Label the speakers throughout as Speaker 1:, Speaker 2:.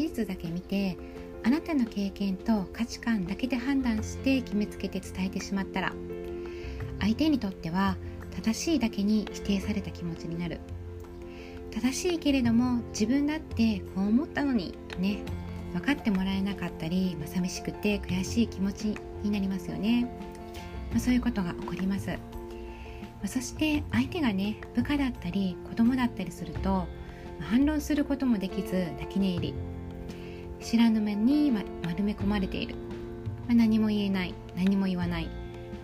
Speaker 1: 事実だけ見てあなたの経験と価値観だけで判断して決めつけて伝えてしまったら相手にとっては正しいだけに否定された気持ちになる。正しいけれども自分だってこう思ったのにとね分かってもらえなかったり、まあ、寂しくて悔しい気持ちになりますよね、まあ、そういうことが起こります、まあ、そして相手がね部下だったり子供だったりすると、反論することもできず泣き寝入り。知らぬ間に、丸め込まれている、ま何も言えない。何も言わない。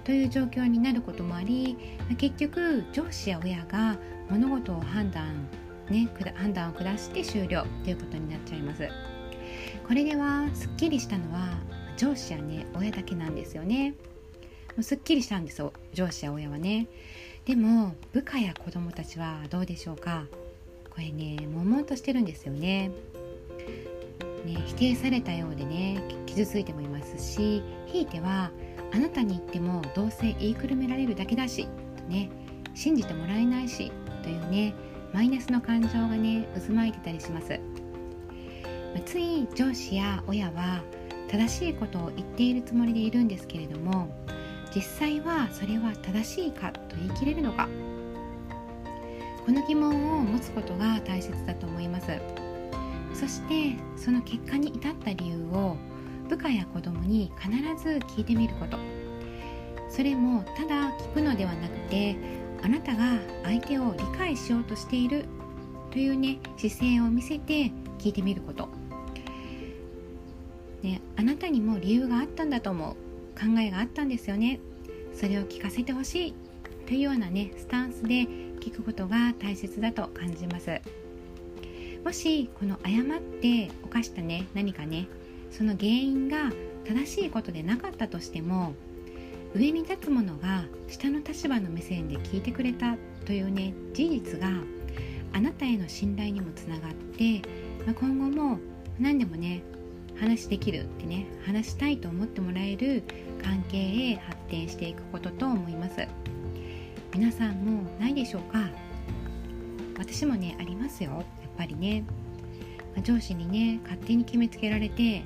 Speaker 1: という状況になることもあり、結局上司や親が物事を判断ね、判断を下して終了。ということになっちゃいます。これではすっきりしたのは上司やね親だけなんですよね。もうすっきりしたんですよ上司や親はね。でも部下や子供たちはどうでしょうか。これね悶々としてるんですよね。ね否定されたようでね傷ついてもいますしひいてはあなたに言ってもどうせ言いくるめられるだけだしとね信じてもらえないしというねマイナスの感情がね渦巻いてたりします。まつい上司や親は正しいことを言っているつもりでいるんですけれども実際はそれは正しいかと言い切れるのか。この疑問を持つことが大切だと思います。そしてその結果に至った理由を部下や子供に必ず聞いてみること。それもただ聞くのではなくてあなたが相手を理解しようとしているというね姿勢を見せて聞いてみること、ね、あなたにも理由があったんだと思う。考えがあったんですよね。それを聞かせてほしいというようなねスタンスで聞くことが大切だと感じます。もしこの誤って犯したね何かねその原因が正しいことでなかったとしても上に立つ者が下の立場の目線で聞いてくれたというね事実があなたへの信頼にもつながって、まあ、今後も何でもね話できるってね話したいと思ってもらえる関係へ発展していくことと思います。皆さんもないでしょうか？私もねありますよ。ぱりね、まあ、上司にね勝手に決めつけられて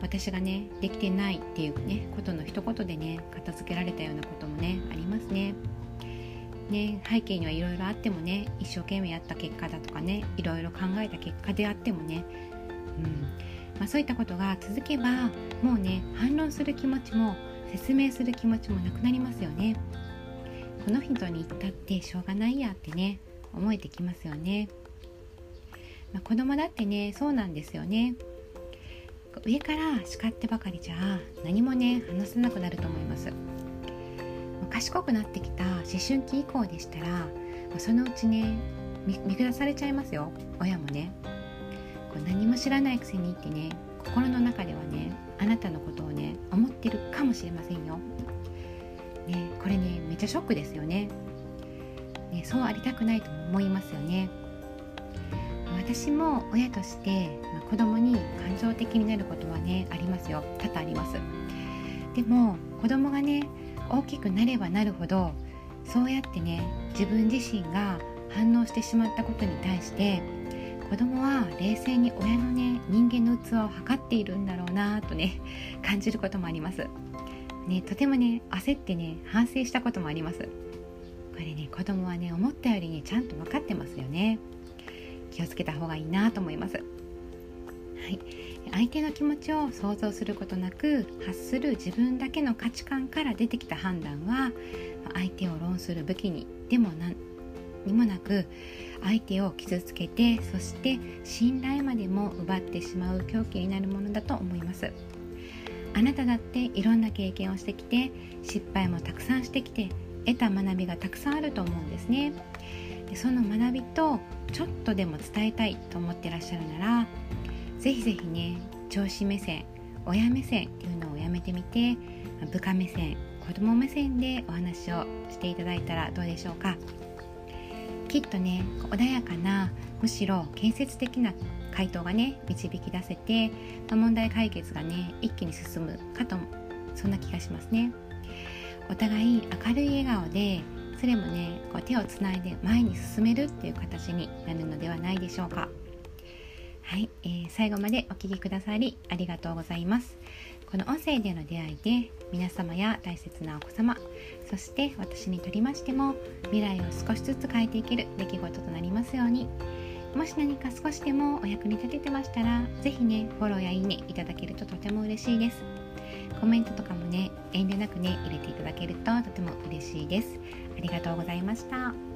Speaker 1: 私がねできてないっていうねことの一言でね片付けられたようなこともねありますね。ね背景にはいろいろあってもね一生懸命やった結果だとかねいろいろ考えた結果であってもね、うんまあ、そういったことが続けばもうね反論する気持ちも説明する気持ちもなくなりますよね。この人に言ったってしょうがないやってね思えてきますよね。まあ、子供だってねそうなんですよね。上から叱ってばかりじゃ何もね話せなくなると思います。賢くなってきた思春期以降でしたらそのうちね見下されちゃいますよ。親もね。こう何も知らないくせにってね心の中ではねあなたのことをね思ってるかもしれませんよ、ね、これねめっちゃショックですよね。ねそうありたくないと思いますよね。私も親として、まあ、子供に感情的になることはねありますよ。多々あります。でも子供がね大きくなればなるほどそうやってね自分自身が反応してしまったことに対して子供は冷静に親のね人間の器を測っているんだろうなとね感じることもあります。ねとてもね焦ってね反省したこともあります。これね子供はね思ったよりねちゃんと分かってますよね。気をつけた方がいいなと思います。はい、相手の気持ちを想像することなく発する自分だけの価値観から出てきた判断は相手を論する武器にでも何にもなく相手を傷つけてそして信頼までも奪ってしまう狂気になるものだと思います。あなただっていろんな経験をしてきて失敗もたくさんしてきて得た学びがたくさんあると思うんですね。でその学びとちょっとでも伝えたいと思ってらっしゃるならぜひぜひね上司目線親目線っていうのをやめてみて部下目線子供目線でお話をしていただいたらどうでしょうか。きっとね穏やかなむしろ建設的な回答がね導き出せて、問題解決がね一気に進むかとそんな気がしますね。お互い明るい笑顔でそれもねこう手をつないで前に進めるっていう形になるのではないでしょうか。はい、えー、最後までお聴きくださりありがとうございます。この音声での出会いで皆様や大切なお子様そして私にとりましても未来を少しずつ変えていける出来事となりますように。もし何か少しでもお役に立ててましたら是非ねフォローやいいねいただけるととても嬉しいです。コメントとかもね遠慮なくね入れていただけるととても嬉しいですありがとうございました。